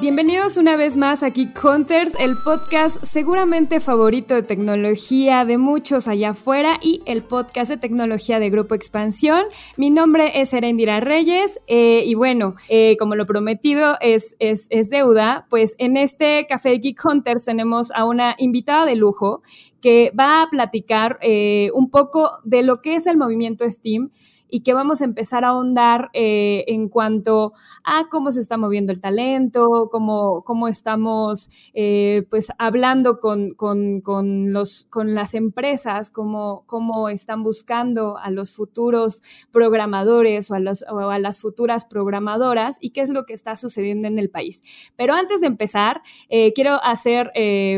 Bienvenidos una vez más a Geek Hunters, el podcast seguramente favorito de tecnología de muchos allá afuera y el podcast de tecnología de Grupo Expansión. Mi nombre es Erendira Reyes eh, y bueno, eh, como lo prometido es, es, es deuda, pues en este Café Geek Hunters tenemos a una invitada de lujo que va a platicar eh, un poco de lo que es el movimiento Steam y que vamos a empezar a ahondar eh, en cuanto a cómo se está moviendo el talento, cómo, cómo estamos eh, pues hablando con, con, los, con las empresas, cómo, cómo están buscando a los futuros programadores o a, los, a las futuras programadoras y qué es lo que está sucediendo en el país. Pero antes de empezar, eh, quiero hacer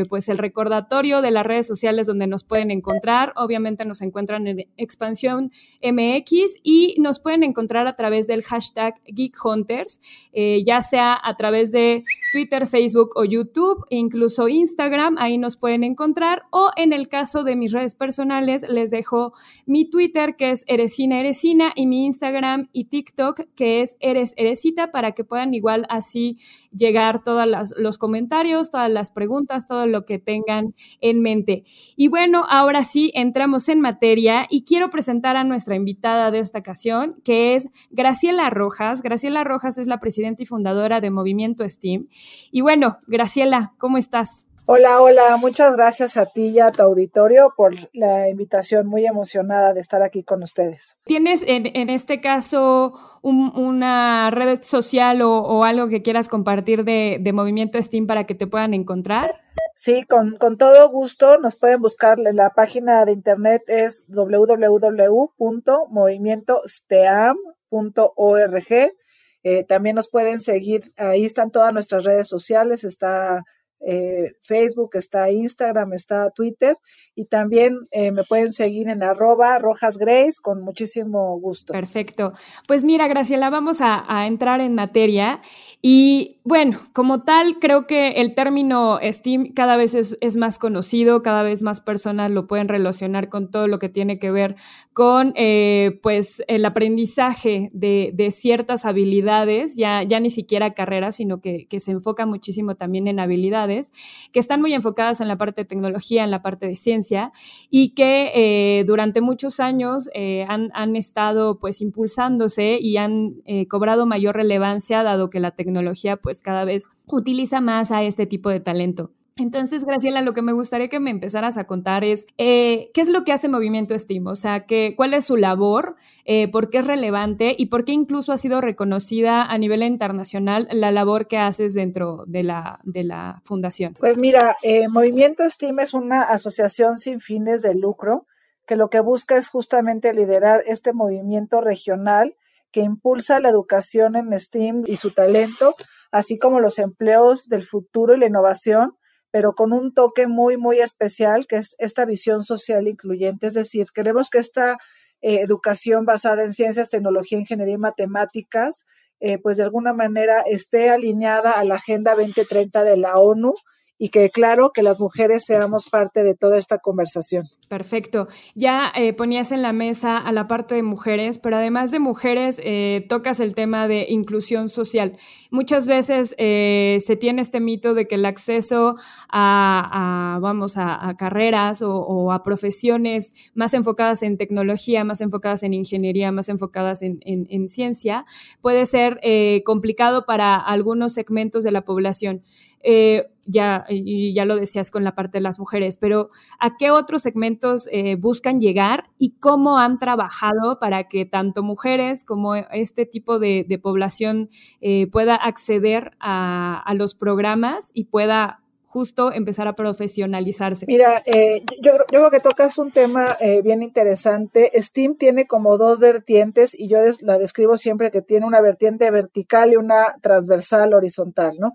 pues el recordatorio de las redes sociales donde nos pueden encontrar. Obviamente nos encuentran en Expansión MX y nos pueden encontrar a través del hashtag Geek Hunters, eh, ya sea a través de Twitter, Facebook o YouTube, e incluso Instagram, ahí nos pueden encontrar, o en el caso de mis redes personales, les dejo mi Twitter, que es Eresina Eresina, y mi Instagram y TikTok, que es Eres Eresita, para que puedan igual así llegar todos los comentarios, todas las preguntas, todo lo que tengan en mente. Y bueno, ahora sí, entramos en materia y quiero presentar a nuestra invitada de esta ocasión, que es Graciela Rojas. Graciela Rojas es la presidenta y fundadora de Movimiento Steam. Y bueno, Graciela, ¿cómo estás? Hola, hola, muchas gracias a ti y a tu auditorio por la invitación, muy emocionada de estar aquí con ustedes. ¿Tienes en, este caso una red social o, algo que quieras compartir de, Movimiento Steam para que te puedan encontrar? Sí, con, todo gusto nos pueden buscar. La página de internet es www.movimientosteam.org. Eh, también nos pueden seguir, ahí están todas nuestras redes sociales, está eh, Facebook, está Instagram, está Twitter y también eh, me pueden seguir en arroba Rojas Grace con muchísimo gusto. Perfecto. Pues mira, Graciela, vamos a, entrar en materia y bueno, como tal, creo que el término Steam cada vez es, más conocido, cada vez más personas lo pueden relacionar con todo lo que tiene que ver con eh, pues el aprendizaje de, ciertas habilidades, ya, ya ni siquiera carreras, sino que se enfoca muchísimo también en habilidades que están muy enfocadas en la parte de tecnología, en la parte de ciencia y que eh, durante muchos años eh, han, estado pues impulsándose y han eh, cobrado mayor relevancia dado que la tecnología pues cada vez utiliza más a este tipo de talento. Entonces, Graciela, lo que me gustaría que me empezaras a contar es eh, qué es lo que hace Movimiento Steam, o sea, que, cuál es su labor, eh, por qué es relevante y por qué incluso ha sido reconocida a nivel internacional la labor que haces dentro de la, de la fundación. Pues mira, eh, Movimiento Steam es una asociación sin fines de lucro que lo que busca es justamente liderar este movimiento regional que impulsa la educación en STEAM y su talento, así como los empleos del futuro y la innovación pero con un toque muy, muy especial, que es esta visión social incluyente. Es decir, queremos que esta eh, educación basada en ciencias, tecnología, ingeniería y matemáticas, eh, pues de alguna manera esté alineada a la Agenda 2030 de la ONU y que claro que las mujeres seamos parte de toda esta conversación. Perfecto. Ya eh, ponías en la mesa a la parte de mujeres, pero además de mujeres eh, tocas el tema de inclusión social. Muchas veces eh, se tiene este mito de que el acceso a, vamos, a, carreras o, a profesiones más enfocadas en tecnología, más enfocadas en ingeniería, más enfocadas en, en ciencia, puede ser complicado para algunos segmentos de la población. Eh, ya, ya lo decías con la parte de las mujeres, pero ¿a qué otros segmentos eh, buscan llegar y cómo han trabajado para que tanto mujeres como este tipo de, población eh, pueda acceder a, los programas y pueda justo empezar a profesionalizarse? Mira, eh, yo, yo, creo que tocas un tema eh, bien interesante. STEAM tiene como dos vertientes y yo la describo siempre que tiene una vertiente vertical y una transversal horizontal, ¿no?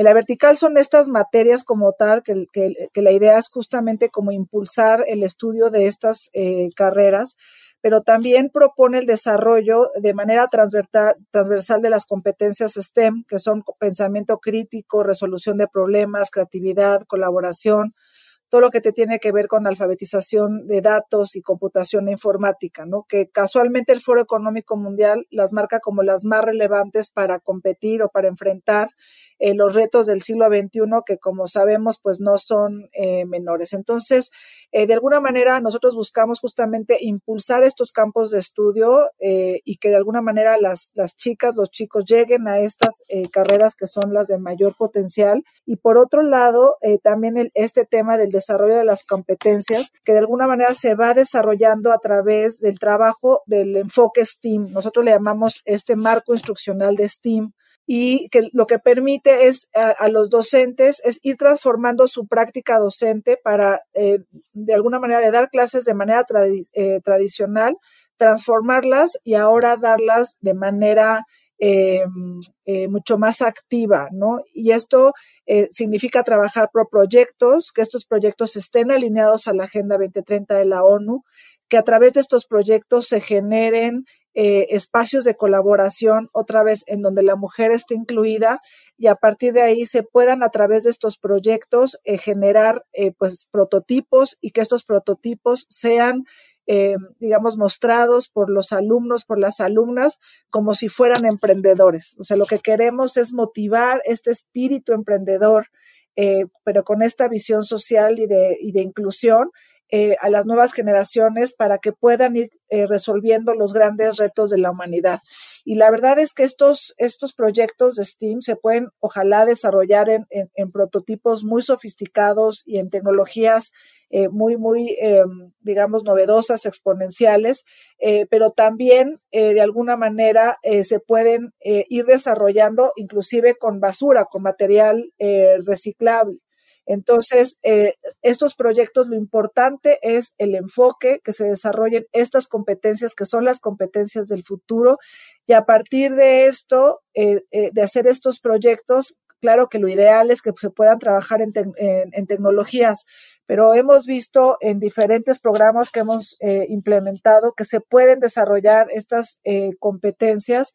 En la vertical son estas materias como tal, que, la idea es justamente como impulsar el estudio de estas eh, carreras, pero también propone el desarrollo de manera transversal de las competencias STEM, que son pensamiento crítico, resolución de problemas, creatividad, colaboración, todo lo que te tiene que ver con alfabetización de datos y computación e informática, ¿no? Que casualmente el Foro Económico Mundial las marca como las más relevantes para competir o para enfrentar eh, los retos del siglo XXI, que como sabemos, pues no son eh, menores. Entonces, eh, de alguna manera, nosotros buscamos justamente impulsar estos campos de estudio y que de alguna manera las, las chicas, los chicos lleguen a estas carreras que son las de mayor potencial. Y por otro lado, también el, este tema del desarrollo de las competencias, que de alguna manera se va desarrollando a través del trabajo del enfoque STEAM. Nosotros le llamamos este marco instruccional de STEAM y que lo que permite es a, los docentes es ir transformando su práctica docente para eh, de alguna manera de dar clases de manera eh, tradicional, transformarlas y ahora darlas de manera eh, eh, mucho más activa, ¿no? Y esto eh, significa trabajar por proyectos, que estos proyectos estén alineados a la Agenda 2030 de la ONU, que a través de estos proyectos se generen espacios de colaboración, otra vez en donde la mujer esté incluida y a partir de ahí se puedan a través de estos proyectos generar pues prototipos y que estos prototipos sean eh, digamos, mostrados por los alumnos, por las alumnas, como si fueran emprendedores. O sea, lo que queremos es motivar este espíritu emprendedor, eh, pero con esta visión social y de, y de inclusión eh, a las nuevas generaciones para que puedan ir eh, resolviendo los grandes retos de la humanidad. Y la verdad es que estos, estos proyectos de STEAM se pueden, ojalá, desarrollar en, en, prototipos muy sofisticados y en tecnologías eh, muy, muy, digamos, novedosas, exponenciales, pero también, de alguna manera, se pueden ir desarrollando inclusive con basura, con material reciclable. Entonces, eh, estos proyectos, lo importante es el enfoque, que se desarrollen estas competencias, que son las competencias del futuro, y a partir de esto, eh, eh, de hacer estos proyectos, claro que lo ideal es que se puedan trabajar en, tecnologías, pero hemos visto en diferentes programas que hemos implementado que se pueden desarrollar estas competencias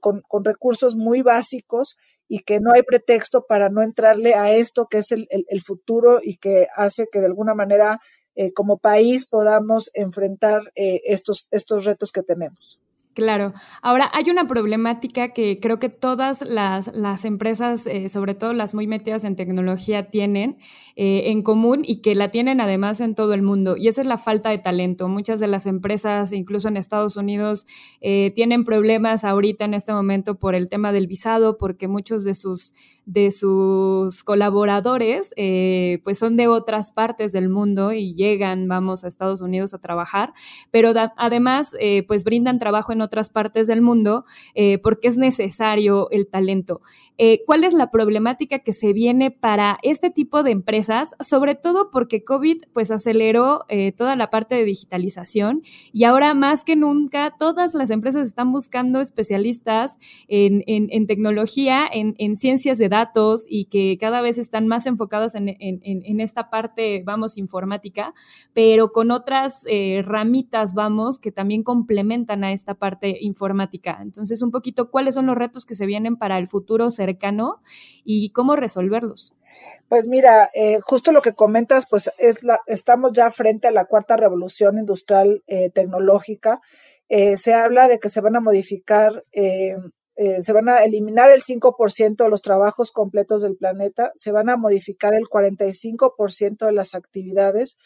con, con, recursos muy básicos y que no hay pretexto para no entrarle a esto que es el, futuro y que hace que de alguna manera eh, como país podamos enfrentar eh, estos, estos retos que tenemos. Claro. Ahora, hay una problemática que creo que todas las, las empresas, eh, sobre todo las muy metidas en tecnología, tienen eh, en común y que la tienen además en todo el mundo, y esa es la falta de talento. Muchas de las empresas, incluso en Estados Unidos, eh, tienen problemas ahorita en este momento por el tema del visado, porque muchos de sus, de sus colaboradores pues son de otras partes del mundo y llegan, vamos, a Estados Unidos a trabajar, pero además pues brindan trabajo en otras partes del mundo eh, porque es necesario el talento. Eh, ¿Cuál es la problemática que se viene para este tipo de empresas? Sobre todo porque COVID pues aceleró eh, toda la parte de digitalización y ahora más que nunca todas las empresas están buscando especialistas en, tecnología, en, ciencias de datos y que cada vez están más enfocadas en, esta parte, vamos, informática, pero con otras ramitas, vamos, que también complementan a esta parte informática. Entonces, un poquito, ¿cuáles son los retos que se vienen para el futuro cercano y cómo resolverlos? Pues mira, eh, justo lo que comentas, pues es la, estamos ya frente a la cuarta revolución industrial eh, tecnológica. Eh, se habla de que se van a modificar, se van a eliminar el 5% de los trabajos completos del planeta, se van a modificar el 45% de las actividades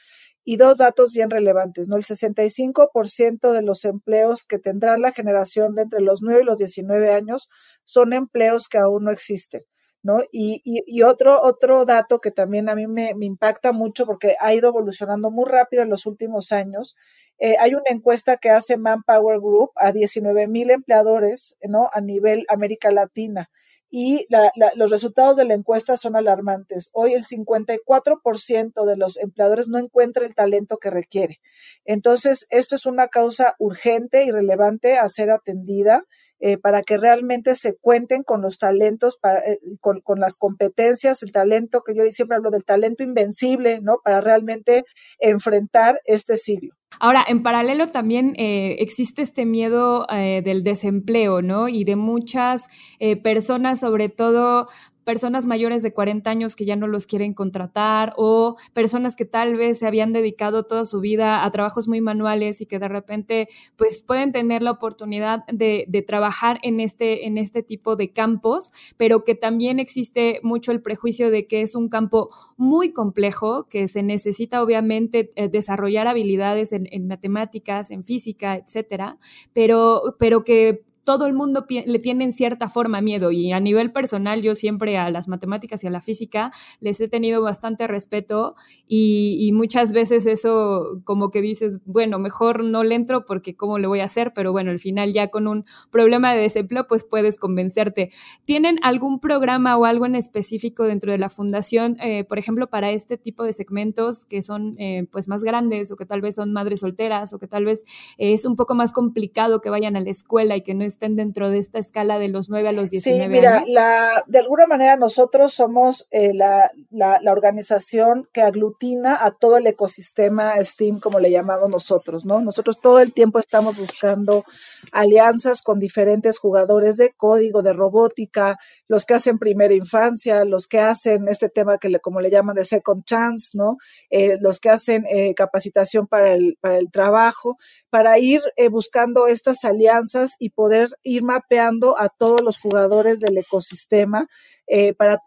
y dos datos bien relevantes, ¿no? El 65% de los empleos que tendrán la generación de entre los 9 y los 19 años son empleos que aún no existen. ¿No? Y, otro, otro dato que también a mí me, impacta mucho porque ha ido evolucionando muy rápido en los últimos años. Eh, hay una encuesta que hace Manpower Group a 19 mil empleadores ¿no? a nivel América Latina y los resultados de la encuesta son alarmantes. Hoy el 54% de los empleadores no encuentra el talento que requiere. Entonces, esto es una causa urgente y relevante a ser atendida. Eh, para que realmente se cuenten con los talentos, eh, con, con, las competencias, el talento, que yo siempre hablo del talento invencible, ¿no? Para realmente enfrentar este siglo. Ahora, en paralelo también eh, existe este miedo eh, del desempleo, ¿no? Y de muchas eh, personas, sobre todo personas mayores de 40 años que ya no los quieren contratar o personas que tal vez se habían dedicado toda su vida a trabajos muy manuales y que de repente pues pueden tener la oportunidad de, trabajar en este, en este tipo de campos, pero que también existe mucho el prejuicio de que es un campo muy complejo, que se necesita obviamente eh, desarrollar habilidades en, en matemáticas, en física, etcétera, pero, pero que todo el mundo le tiene en cierta forma miedo y a nivel personal yo siempre a las matemáticas y a la física les he tenido bastante respeto y, muchas veces eso como que dices, bueno, mejor no le entro porque cómo le voy a hacer, pero bueno, al final ya con un problema de desempleo pues puedes convencerte. ¿Tienen algún programa o algo en específico dentro de la fundación, eh, por ejemplo, para este tipo de segmentos que son eh, pues más grandes o que tal vez son madres solteras o que tal vez es un poco más complicado que vayan a la escuela y que no es estén dentro de esta escala de los 9 a los 19 sí, mira, años? La, de alguna manera nosotros somos eh, la, la, organización que aglutina a todo el ecosistema STEAM, como le llamamos nosotros, ¿no? Nosotros todo el tiempo estamos buscando alianzas con diferentes jugadores de código, de robótica, los que hacen primera infancia, los que hacen este tema que le, como le llaman de second chance, ¿no? Eh, los que hacen eh, capacitación para el, para el trabajo, para ir buscando estas alianzas y poder ir mapeando a todos los jugadores del ecosistema eh, para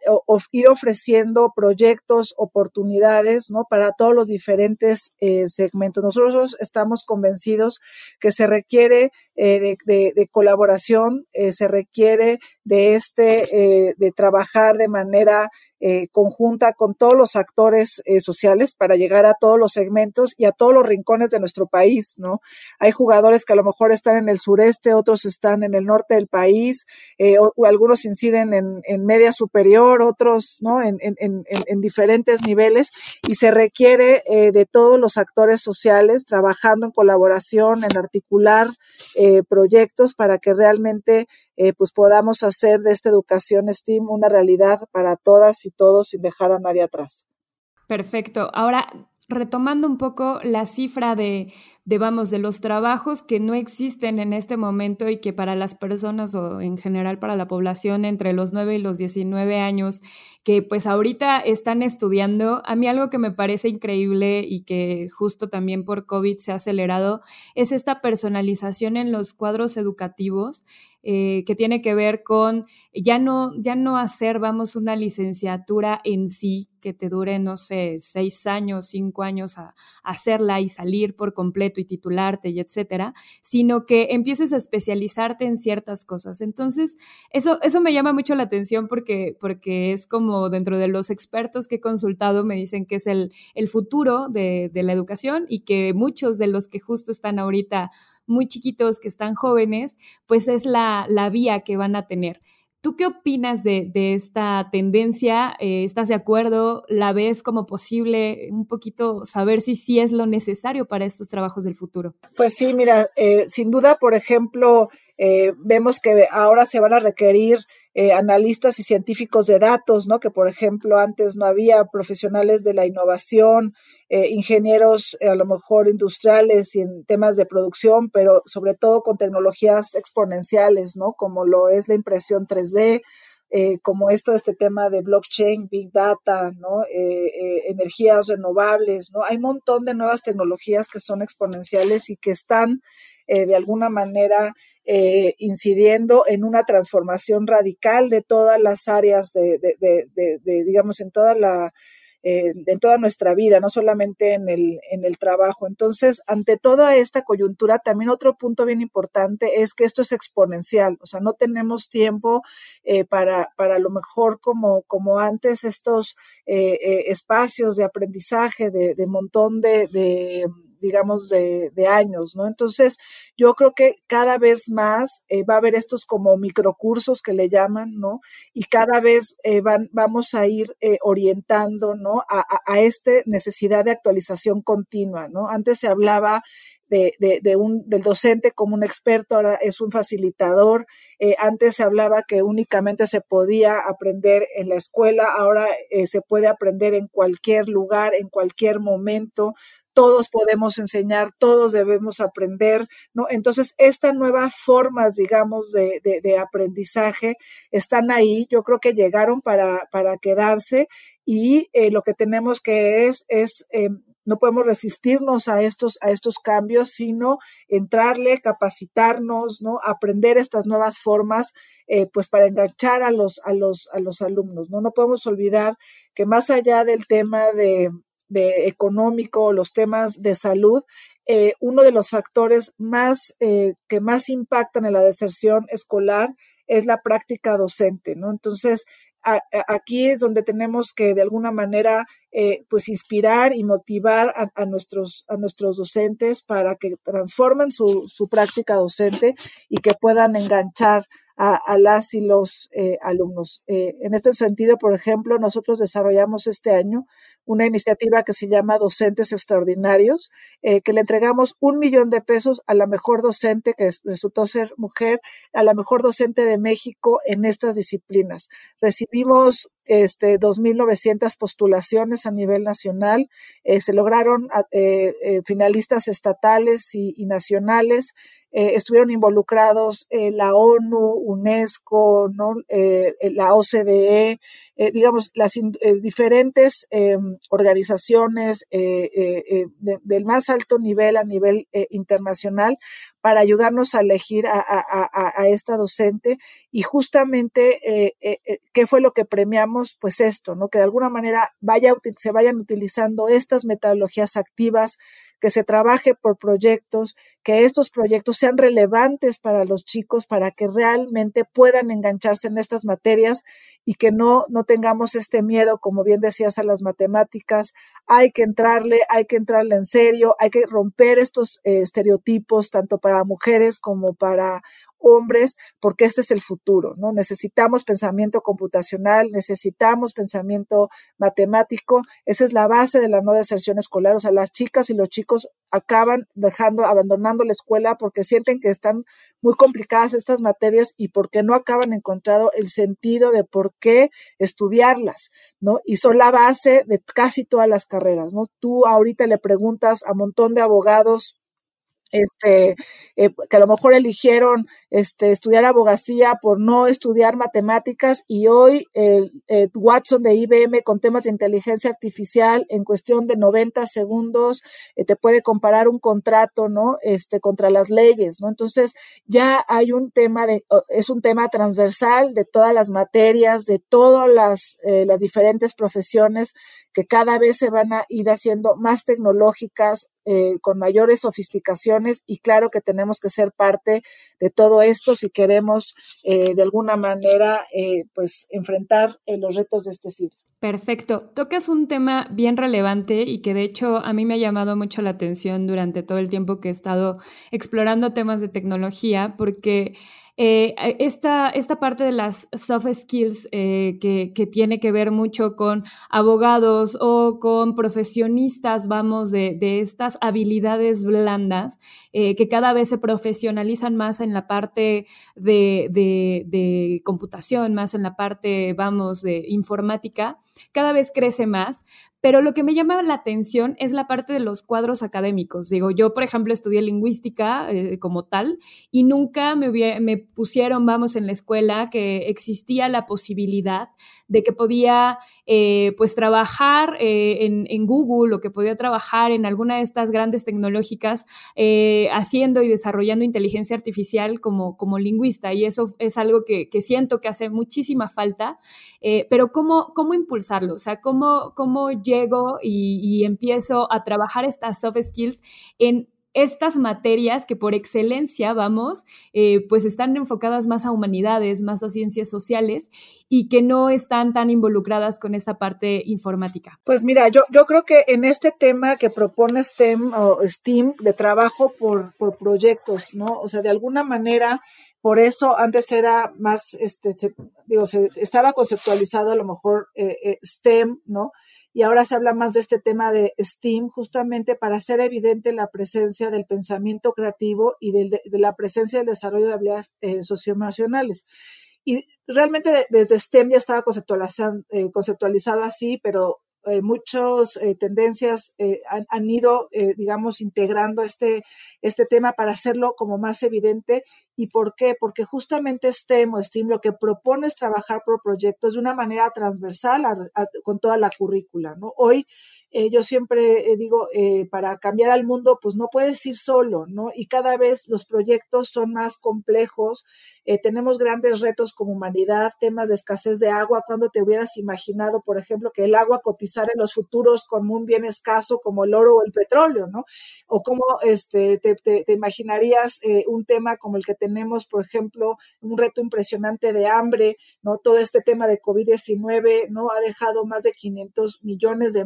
ir ofreciendo proyectos, oportunidades, ¿no? Para todos los diferentes eh, segmentos. Nosotros estamos convencidos que se requiere eh, de, colaboración, se requiere de este, de trabajar de manera conjunta con todos los actores sociales para llegar a todos los segmentos y a todos los rincones de nuestro país, ¿no? Hay jugadores que a lo mejor están en el sureste, otros están en el norte del país, o, algunos inciden en, en media superior, otros ¿no? en, diferentes niveles y se requiere eh, de todos los actores sociales trabajando en colaboración, en articular eh, proyectos para que realmente eh, pues podamos hacer de esta educación STEAM una realidad para todas y todos sin dejar a nadie atrás. Perfecto. Ahora, retomando un poco la cifra de, de, de los trabajos que no existen en este momento y que para las personas o en general para la población entre los 9 y los 19 años, que pues ahorita están estudiando, a mí algo que me parece increíble y que justo también por COVID se ha acelerado es esta personalización en los cuadros educativos. Eh, que tiene que ver con ya no, ya no hacer, vamos, una licenciatura en sí que te dure, no sé, seis años, cinco años a, hacerla y salir por completo y titularte y etcétera, sino que empieces a especializarte en ciertas cosas. Entonces, eso, eso me llama mucho la atención porque, porque es como dentro de los expertos que he consultado me dicen que es el, el futuro de, de la educación y que muchos de los que justo están ahorita muy chiquitos, que están jóvenes, pues es la, vía que van a tener. ¿Tú qué opinas de, esta tendencia? Eh, ¿Estás de acuerdo? ¿La ves como posible? Un poquito saber si sí es lo necesario para estos trabajos del futuro. Pues sí, mira, eh, sin duda, por ejemplo, eh, vemos que ahora se van a requerir eh, analistas y científicos de datos, ¿no? Que por ejemplo antes no había profesionales de la innovación, eh, ingenieros a lo mejor industriales y en temas de producción, pero sobre todo con tecnologías exponenciales, ¿no? Como lo es la impresión 3D, como esto, este tema de blockchain, big data, ¿no? energías renovables, ¿no? Hay un montón de nuevas tecnologías que son exponenciales y que están de alguna manera eh, incidiendo en una transformación radical de todas las áreas de, digamos, en toda la, eh, en toda nuestra vida, no solamente en el, en el trabajo. Entonces, ante toda esta coyuntura, también otro punto bien importante es que esto es exponencial, o sea, no tenemos tiempo eh, para, para lo mejor como, como antes estos espacios de aprendizaje de, de montón de digamos, de, años, ¿no? Entonces, yo creo que cada vez más eh, va a haber estos como microcursos que le llaman, ¿no? Y cada vez eh, van, vamos a ir eh, orientando, ¿no? A, a, esta necesidad de actualización continua, ¿no? Antes se hablaba de, de, un, del docente como un experto, ahora es un facilitador. antes se hablaba que únicamente se podía aprender en la escuela, ahora se puede aprender en cualquier lugar, en cualquier momento todos podemos enseñar, todos debemos aprender, ¿no? Entonces, estas nuevas formas, digamos, de, de, aprendizaje están ahí, yo creo que llegaron para, para quedarse y eh, lo que tenemos que es, es em, no podemos resistirnos a estos, a estos cambios, sino entrarle, capacitarnos, ¿no? Aprender estas nuevas formas, eh, pues para enganchar a los, a los, a los alumnos, ¿no? No podemos olvidar que más allá del tema de, de económico, los temas de salud, eh, uno de los factores más eh, que más impactan en la deserción escolar es la práctica docente, ¿no? Entonces, aquí es donde tenemos que de alguna manera eh, pues inspirar y motivar a, nuestros, a nuestros docentes para que transformen su, su práctica docente y que puedan enganchar a, las y los eh, alumnos. Eh, en este sentido, por ejemplo, nosotros desarrollamos este año una iniciativa que se llama Docentes Extraordinarios, eh, que le entregamos un millón de pesos a la mejor docente que resultó ser mujer, a la mejor docente de México en estas disciplinas. Recibimos este, 2.900 postulaciones a nivel nacional, se lograron finalistas estatales y, nacionales, eh, estuvieron involucrados eh, la ONU, UNESCO. Eh, la OCDE, digamos, las diferentes em, organizaciones del más alto nivel a nivel internacional para ayudarnos a elegir a, esta docente y justamente qué fue lo que premiamos, pues esto, ¿no? Que de alguna manera vaya, se vayan utilizando estas metodologías activas, que se trabaje por proyectos, que estos proyectos sean relevantes para los chicos, para que realmente puedan engancharse en estas materias y que no tengamos este miedo, como bien decías, a las matemáticas. Hay que entrarle, hay que entrarle en serio, hay que romper estos eh, estereotipos, tanto para mujeres como para hombres, porque este es el futuro, ¿no? Necesitamos pensamiento computacional, necesitamos pensamiento matemático, esa es la base de la no deserción escolar, o sea, las chicas y los chicos acaban dejando, abandonando la escuela porque sienten que están muy complicadas estas materias y porque no acaban encontrando el sentido de por qué estudiarlas, ¿no? Y son la base de casi todas las carreras, ¿no? Tú ahorita le preguntas a un montón de abogados este, eh, que a lo mejor eligieron este, estudiar abogacía por no estudiar matemáticas y hoy el, Watson de IBM con temas de inteligencia artificial en cuestión de 90 segundos eh, te puede comparar un contrato, ¿no? Este, contra las leyes, ¿no? Entonces ya hay un tema de, es un tema transversal de todas las materias, de todas las, eh, las diferentes profesiones que cada vez se van a ir haciendo más tecnológicas, eh, con mayores sofisticaciones y claro que tenemos que ser parte de todo esto si queremos eh, de alguna manera eh, pues enfrentar los retos de este siglo. Perfecto. Tocas un tema bien relevante y que de hecho a mí me ha llamado mucho la atención durante todo el tiempo que he estado explorando temas de tecnología porque eh, esta, esta, parte de las soft skills eh, que, que, tiene que ver mucho con abogados o con profesionistas, vamos, de, de estas habilidades blandas eh, que cada vez se profesionalizan más en la parte de, de, de, computación, más en la parte, vamos, de informática, cada vez crece más, pero lo que me llama la atención es la parte de los cuadros académicos. Digo, yo, por ejemplo, estudié lingüística eh, como tal y nunca me, me pusieron, vamos, en la escuela que existía la posibilidad de que podía, eh, pues, trabajar eh, en, Google o que podía trabajar en alguna de estas grandes tecnológicas haciendo y desarrollando inteligencia artificial como, como lingüista. Y eso es algo que, siento que hace muchísima falta. pero ¿cómo, ¿cómo impulsarlo? O sea, ¿cómo, cómo llego y, empiezo a trabajar estas soft skills en estas materias que por excelencia, vamos, eh, pues están enfocadas más a humanidades, más a ciencias sociales y que no están tan involucradas con esta parte informática? Pues mira, yo, yo creo que en este tema que propone STEM o STEAM de trabajo por, por proyectos, ¿no? O sea, de alguna manera por eso antes era más, este, digo, se, estaba conceptualizado a lo mejor eh, eh, STEM, ¿no? Y ahora se habla más de este tema de STEAM justamente para hacer evidente la presencia del pensamiento creativo y de, la presencia del desarrollo de habilidades eh, socioemocionales. Y realmente desde STEM ya estaba eh, conceptualizado así, pero eh, muchas eh, tendencias eh, han, ido, digamos, integrando este, este tema para hacerlo como más evidente. ¿Y por qué? Porque justamente STEM o lo que propone es trabajar por proyectos de una manera transversal con toda la currícula. ¿no? Hoy yo siempre digo, para cambiar al mundo, pues no puedes ir solo, ¿no? Y cada vez los proyectos son más complejos, tenemos grandes retos como humanidad, temas de escasez de agua, cuando te hubieras imaginado, por ejemplo, que el agua cotizara en los futuros como un bien escaso como el oro o el petróleo, ¿no? O cómo este, te, imaginarías eh, un tema como el que tenemos, por ejemplo, un reto impresionante de hambre, ¿no? Todo este tema de COVID-19, ¿no? Ha dejado más de 500 millones de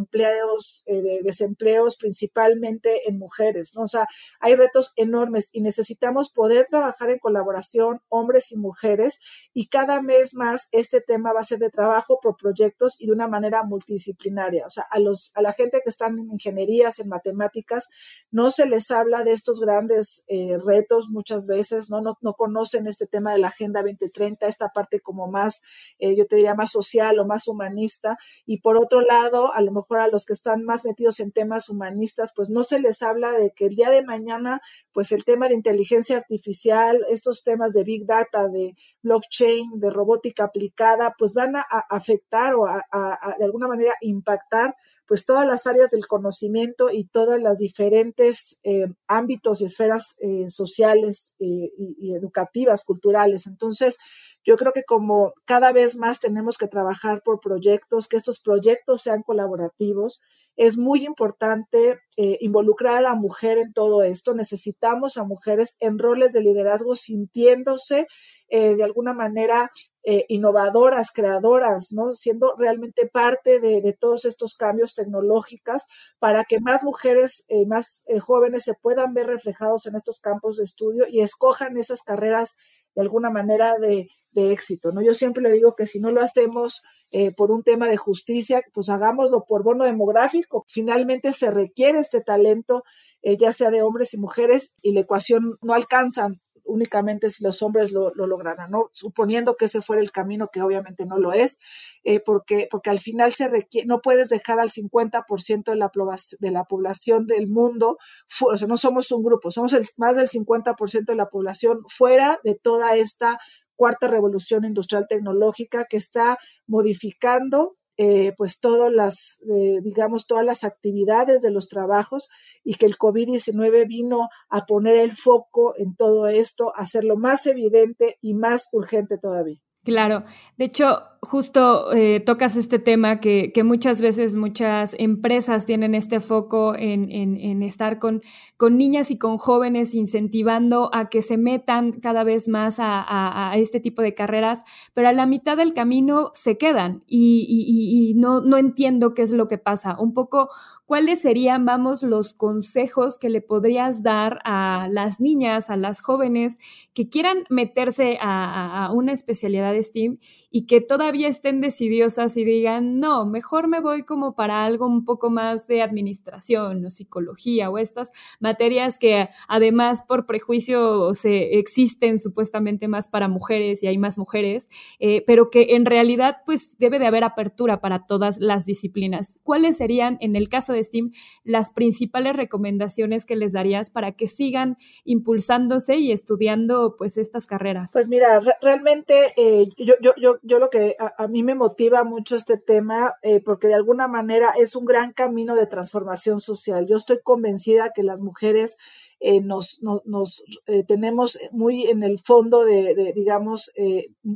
eh, de desempleos, principalmente en mujeres, ¿no? O sea, hay retos enormes y necesitamos poder trabajar en colaboración, hombres y mujeres, y cada mes más este tema va a ser de trabajo por proyectos y de una manera multidisciplinaria. O sea, a, los, a la gente que están en ingenierías, en matemáticas, no se les habla de estos grandes eh, retos muchas veces, ¿no? ¿no? No conocen este tema de la Agenda 2030, esta parte como más, eh, yo te diría, más social o más humanista. Y por otro lado, a lo mejor a los que están más metidos en temas humanistas, pues no se les habla de que el día de mañana, pues el tema de inteligencia artificial, estos temas de big data, de blockchain, de robótica aplicada, pues van a, afectar o a, de alguna manera impactar pues todas las áreas del conocimiento y todas las diferentes eh, ámbitos y esferas eh, sociales eh, y, educativas, culturales. Entonces, yo creo que como cada vez más tenemos que trabajar por proyectos, que estos proyectos sean colaborativos, es muy importante eh, involucrar a la mujer en todo esto. Necesitamos a mujeres en roles de liderazgo sintiéndose eh, de alguna manera eh, innovadoras, creadoras, ¿no? Siendo realmente parte de, todos estos cambios tecnológicos para que más mujeres, más jóvenes se puedan ver reflejados en estos campos de estudio y escojan esas carreras de alguna manera de, éxito, ¿no? Yo siempre le digo que si no lo hacemos eh, por un tema de justicia, pues hagámoslo por bono demográfico. Finalmente se requiere este talento, eh, ya sea de hombres y mujeres, y la ecuación no alcanza únicamente si los hombres lo, lo lograran, ¿no? Suponiendo que ese fuera el camino, que obviamente no lo es, eh, porque, porque al final se requiere, no puedes dejar al 50% de la, de la población del mundo, o sea, no somos un grupo, somos el, más del 50% de la población fuera de toda esta cuarta revolución industrial tecnológica que está modificando eh, pues todas las, eh, digamos, todas las actividades de los trabajos y que el COVID-19 vino a poner el foco en todo esto, a hacerlo más evidente y más urgente todavía. Claro, de hecho, justo eh, tocas este tema que, muchas veces muchas empresas tienen este foco en, estar con, con, niñas y con jóvenes incentivando a que se metan cada vez más a, este tipo de carreras, pero a la mitad del camino se quedan y, no, no entiendo qué es lo que pasa. Un poco, ¿cuáles serían, vamos, los consejos que le podrías dar a las niñas, a las jóvenes que quieran meterse a, una especialidad de STEAM y que todavía estén decidiosas y digan, no, mejor me voy como para algo un poco más de administración o psicología o estas materias que además por prejuicio se existen supuestamente más para mujeres y hay más mujeres, eh, pero que en realidad pues debe de haber apertura para todas las disciplinas. ¿Cuáles serían en el caso de STEAM las principales recomendaciones que les darías para que sigan impulsándose y estudiando pues estas carreras? Pues mira, realmente eh, yo, yo, yo, yo, lo que a, mí me motiva mucho este tema, eh, porque de alguna manera es un gran camino de transformación social. Yo estoy convencida que las mujeres eh, nos, nos tenemos muy en el fondo de, digamos,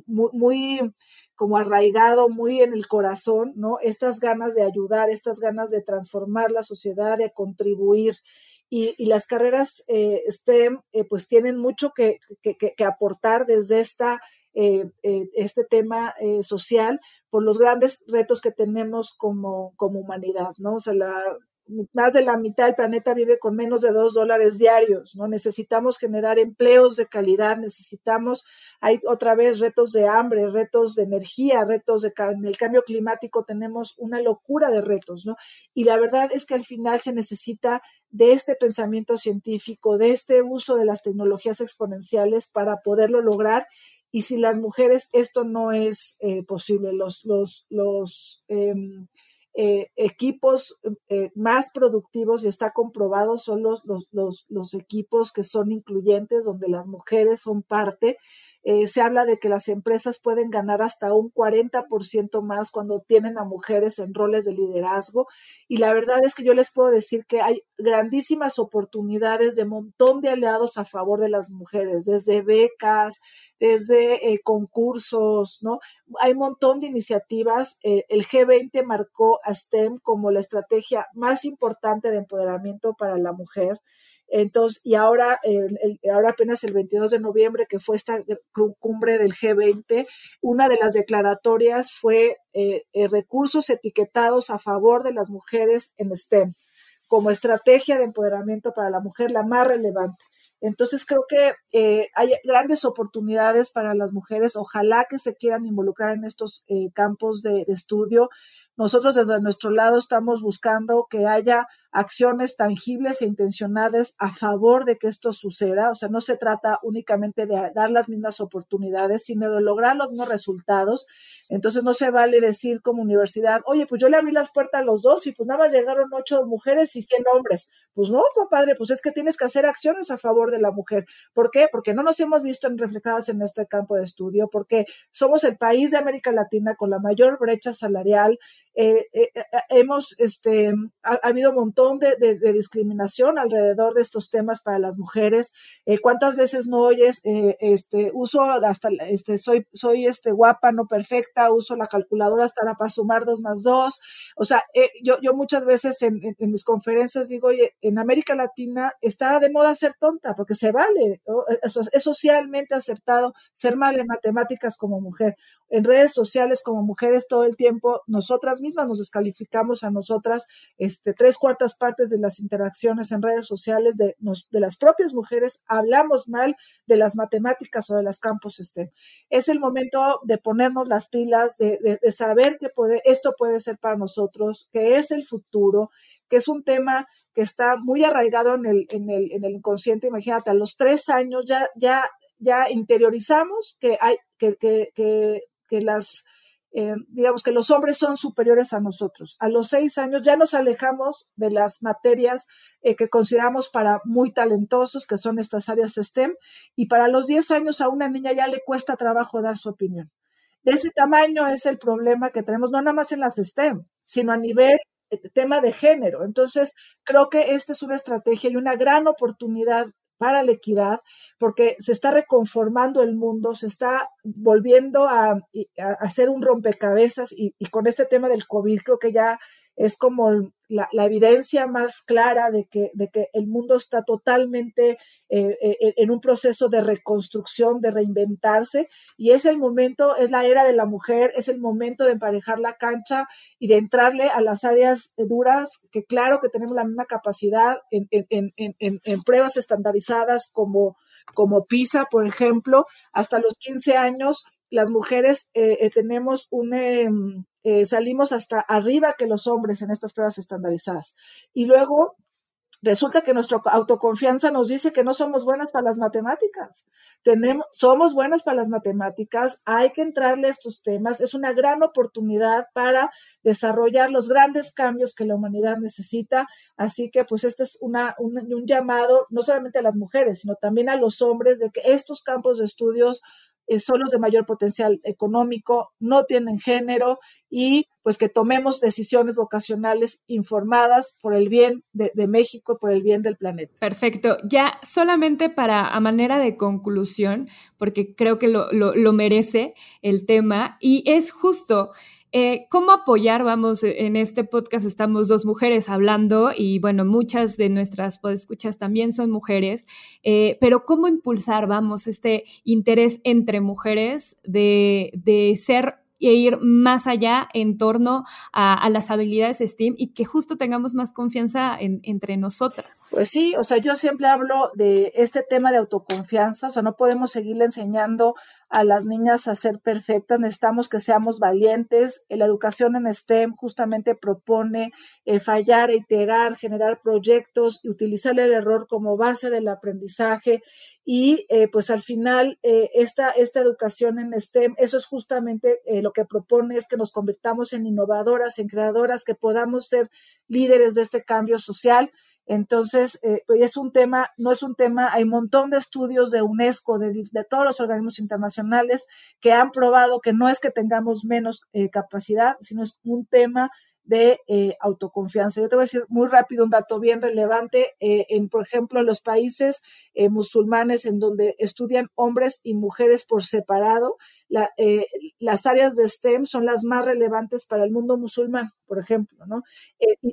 muy, como arraigado, muy en el corazón, ¿no? Estas ganas de ayudar, estas ganas de transformar la sociedad, de contribuir. Y, y las carreras STEM, pues tienen mucho que, que, que aportar desde esta eh, eh, este tema eh, social por los grandes retos que tenemos como, como humanidad, ¿no? O sea, la, más de la mitad del planeta vive con menos de dos dólares diarios, ¿no? Necesitamos generar empleos de calidad, necesitamos, hay otra vez retos de hambre, retos de energía, retos de, en el cambio climático tenemos una locura de retos, ¿no? Y la verdad es que al final se necesita de este pensamiento científico, de este uso de las tecnologías exponenciales para poderlo lograr y si las mujeres esto no es eh, posible, los, los, los, em, eh, equipos eh, más productivos y está comprobado son los, los, los, los, equipos que son incluyentes, donde las mujeres son parte. Eh, se habla de que las empresas pueden ganar hasta un 40% más cuando tienen a mujeres en roles de liderazgo. Y la verdad es que yo les puedo decir que hay grandísimas oportunidades de montón de aliados a favor de las mujeres, desde becas, desde eh, concursos, ¿no? Hay montón de iniciativas. Eh, el G20 marcó a STEM como la estrategia más importante de empoderamiento para la mujer. Entonces, y ahora, ahora apenas el 22 de noviembre, que fue esta cumbre del G20, una de las declaratorias fue eh, eh, recursos etiquetados a favor de las mujeres en STEM como estrategia de empoderamiento para la mujer la más relevante. Entonces creo que eh, hay grandes oportunidades para las mujeres. Ojalá que se quieran involucrar en estos campos de, estudio. Nosotros desde nuestro lado estamos buscando que haya acciones tangibles e intencionadas a favor de que esto suceda. O sea, no se trata únicamente de dar las mismas oportunidades, sino de lograr los mismos resultados. Entonces no se vale decir como universidad, oye, pues yo le abrí las puertas a los dos y pues nada más llegaron ocho mujeres y cien hombres. Pues no, compadre, pues es que tienes que hacer acciones a favor de la mujer. ¿Por qué? Porque no nos hemos visto reflejadas en este campo de estudio, porque somos el país de América Latina con la mayor brecha salarial, eh, eh, eh, hemos, este, ha, habido un montón de, discriminación alrededor de estos temas para las mujeres. ¿Cuántas veces no oyes, este, uso hasta, este, soy, soy, este, guapa, no perfecta, uso la calculadora hasta para sumar dos más dos? O sea, yo, yo muchas veces en, mis conferencias digo, oye, en América Latina está de moda ser tonta, porque se vale, es socialmente aceptado ser mal en matemáticas como mujer. En redes sociales como mujeres todo el tiempo, nosotras mismas nos descalificamos a nosotras este, tres cuartas partes de las interacciones en redes sociales de, de las propias mujeres, hablamos mal de las matemáticas o de los campos STEM. Es el momento de ponernos las pilas, de, de, saber que puede, esto puede ser para nosotros, que es el futuro, que es un tema que está muy arraigado en el, en el, en el inconsciente. Imagínate, a los tres años ya, ya, ya interiorizamos que hay, que, que, que las eh, digamos que los hombres son superiores a nosotros. A los seis años ya nos alejamos de las materias eh, que consideramos para muy talentosos, que son estas áreas STEM, y para los diez años a una niña ya le cuesta trabajo dar su opinión. De ese tamaño es el problema que tenemos, no nada más en las STEM, sino a nivel eh, tema de género. Entonces, creo que esta es una estrategia y una gran oportunidad para la equidad, porque se está reconformando el mundo, se está volviendo a, hacer un rompecabezas y, y, con este tema del COVID creo que ya es como la, evidencia más clara de que, de que el mundo está totalmente eh, eh, en un proceso de reconstrucción, de reinventarse, y es el momento, es la era de la mujer, es el momento de emparejar la cancha y de entrarle a las áreas duras, que claro que tenemos la misma capacidad en, en, en, en pruebas estandarizadas como, como PISA, por ejemplo, hasta los 15 años las mujeres eh, eh, tenemos un, em, eh, salimos hasta arriba que los hombres en estas pruebas estandarizadas. Y luego resulta que nuestra autoconfianza nos dice que no somos buenas para las matemáticas. Tenemos, somos buenas para las matemáticas, hay que entrarle a estos temas. Es una gran oportunidad para desarrollar los grandes cambios que la humanidad necesita. Así que, pues, este es una, un, un llamado no solamente a las mujeres, sino también a los hombres de que estos campos de estudios eh, son los de mayor potencial económico, no tienen género y pues que tomemos decisiones vocacionales informadas por el bien de, México y por el bien del planeta. Perfecto. Ya solamente para a manera de conclusión, porque creo que lo, lo merece el tema, y es justo eh, ¿Cómo apoyar? Vamos, en este podcast estamos dos mujeres hablando y bueno, muchas de nuestras podescuchas también son mujeres, eh, pero ¿cómo impulsar, vamos, este interés entre mujeres de, de ser e ir más allá en torno a, las habilidades STEAM y que justo tengamos más confianza entre nosotras. Pues sí, o sea, yo siempre hablo de este tema de autoconfianza, o sea, no podemos seguirle enseñando a las niñas a ser perfectas, necesitamos que seamos valientes. La educación en STEM justamente propone eh, fallar, iterar, generar proyectos y utilizar el error como base del aprendizaje. Y eh, pues al final, eh, esta, esta educación en STEM, eso es justamente lo que propone, es que nos convirtamos en innovadoras, en creadoras, que podamos ser líderes de este cambio social entonces, eh, pues es un tema, no es un tema, hay un montón de estudios de UNESCO, de, todos los organismos internacionales que han probado que no es que tengamos menos eh, capacidad, sino es un tema de eh, autoconfianza. Yo te voy a decir muy rápido un dato bien relevante. en, por ejemplo, en los países musulmanes en donde estudian hombres y mujeres por separado, las áreas de STEM son las más relevantes para el mundo musulmán, por ejemplo, ¿no?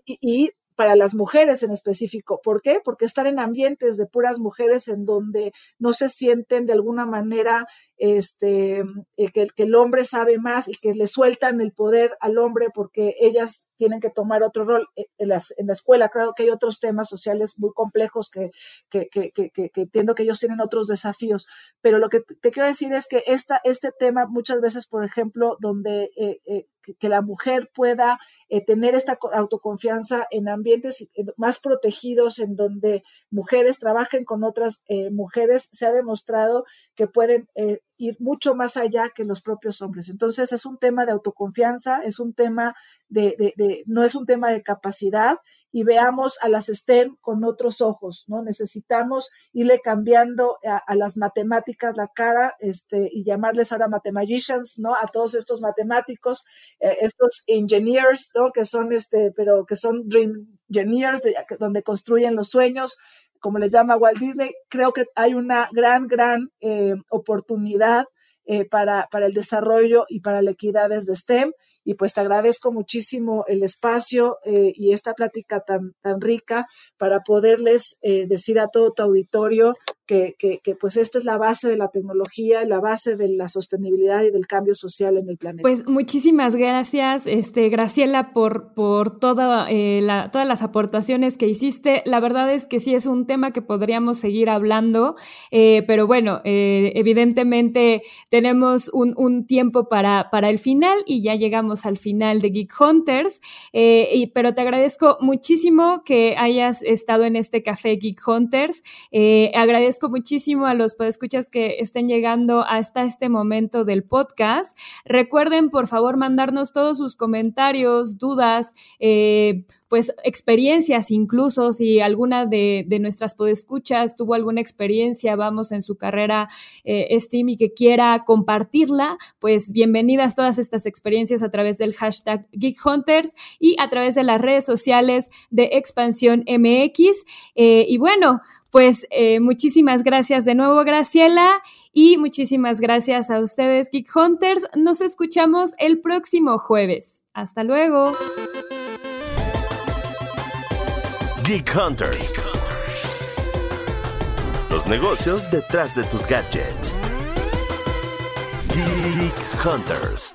y para las mujeres en específico. ¿Por qué? Porque estar en ambientes de puras mujeres en donde no se sienten de alguna manera este, eh, que, que, el hombre sabe más y que le sueltan el poder al hombre porque ellas tienen que tomar otro rol eh, en, las, en la escuela. Claro que hay otros temas sociales muy complejos que, que, que, entiendo que ellos tienen otros desafíos, pero lo que te quiero decir es que esta, este tema muchas veces, por ejemplo, donde eh, que la mujer pueda tener esta autoconfianza en ambientes más protegidos, en donde mujeres trabajen con otras mujeres, se ha demostrado que pueden ir mucho más allá que los propios hombres. Entonces es un tema de autoconfianza, es un tema de, de, no es un tema de capacidad y veamos a las STEM con otros ojos, ¿no? Necesitamos irle cambiando a, las matemáticas la cara, este, y llamarles ahora mathematicians, ¿no? A todos estos matemáticos, eh, estos engineers, ¿no? Que son este, pero que son dream engineers, donde construyen los sueños, como les llama Walt Disney, creo que hay una gran, gran eh, oportunidad eh, para, para, el desarrollo y para la equidad desde STEM. Y pues te agradezco muchísimo el espacio eh, y esta plática tan, tan rica para poderles decir a todo tu auditorio que, que, pues esta es la base de la tecnología, la base de la sostenibilidad y del cambio social en el planeta. Pues muchísimas gracias, este, Graciela, por, por eh, todas las aportaciones que hiciste. La verdad es que sí es un tema que podríamos seguir hablando, eh, pero bueno, eh, evidentemente tenemos un, un, tiempo para, para el final y ya llegamos al final de Geek Hunters, y, pero te agradezco muchísimo que hayas estado en este café Geek Hunters. agradezco agradezco muchísimo a los podescuchas que estén llegando hasta este momento del podcast. Recuerden, por favor, mandarnos todos sus comentarios, dudas, eh, pues experiencias incluso, si alguna de, nuestras podescuchas tuvo alguna experiencia, vamos, en su carrera eh, STEAM y que quiera compartirla, pues bienvenidas todas estas experiencias a través del hashtag Geek Hunters y a través de las redes sociales de Expansión MX. Eh, y bueno, pues eh, muchísimas gracias de nuevo, Graciela, y muchísimas gracias a ustedes, Geek Hunters. Nos escuchamos el próximo jueves. Hasta luego. Geek Hunters. Los negocios detrás de tus gadgets. Geek Hunters.